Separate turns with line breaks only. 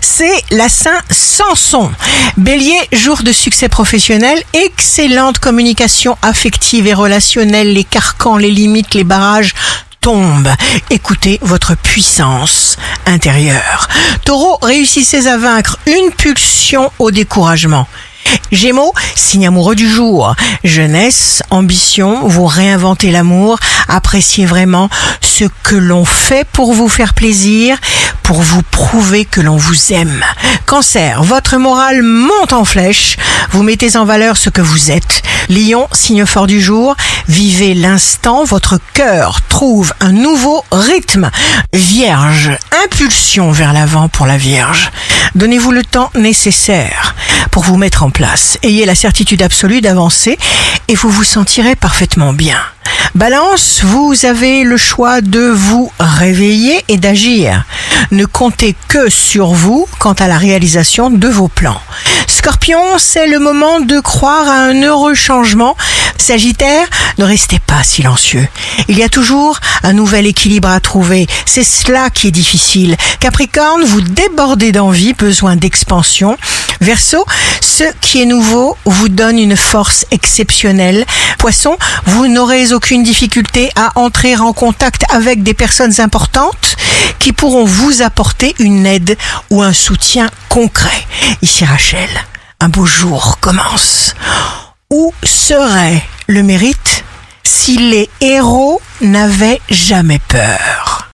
c'est la Saint Samson. Bélier, jour de succès professionnel, excellente communication affective et relationnelle, les carcans, les limites, les barrages tombent. Écoutez votre puissance intérieure. Taureau, réussissez à vaincre une pulsion au découragement. Gémeaux, signe amoureux du jour. Jeunesse, ambition, vous réinventez l'amour, appréciez vraiment ce que l'on fait pour vous faire plaisir, pour vous prouver que l'on vous aime. Cancer, votre morale monte en flèche, vous mettez en valeur ce que vous êtes. Lion, signe fort du jour, vivez l'instant, votre cœur trouve un nouveau rythme. Vierge, impulsion vers l'avant pour la Vierge. Donnez-vous le temps nécessaire pour vous mettre en place. Ayez la certitude absolue d'avancer et vous vous sentirez parfaitement bien. Balance, vous avez le choix de vous réveiller et d'agir. Ne comptez que sur vous quant à la réalisation de vos plans. Scorpion, c'est le moment de croire à un heureux changement. Sagittaire, ne restez pas silencieux. Il y a toujours un nouvel équilibre à trouver. C'est cela qui est difficile. Capricorne, vous débordez d'envie, besoin d'expansion. Verseau, ce qui est nouveau vous donne une force exceptionnelle. Poisson, vous n'aurez aucune difficulté à entrer en contact avec des personnes importantes qui pourront vous apporter une aide ou un soutien concret. Ici Rachel, un beau jour commence. Où serait le mérite si les héros n'avaient jamais peur?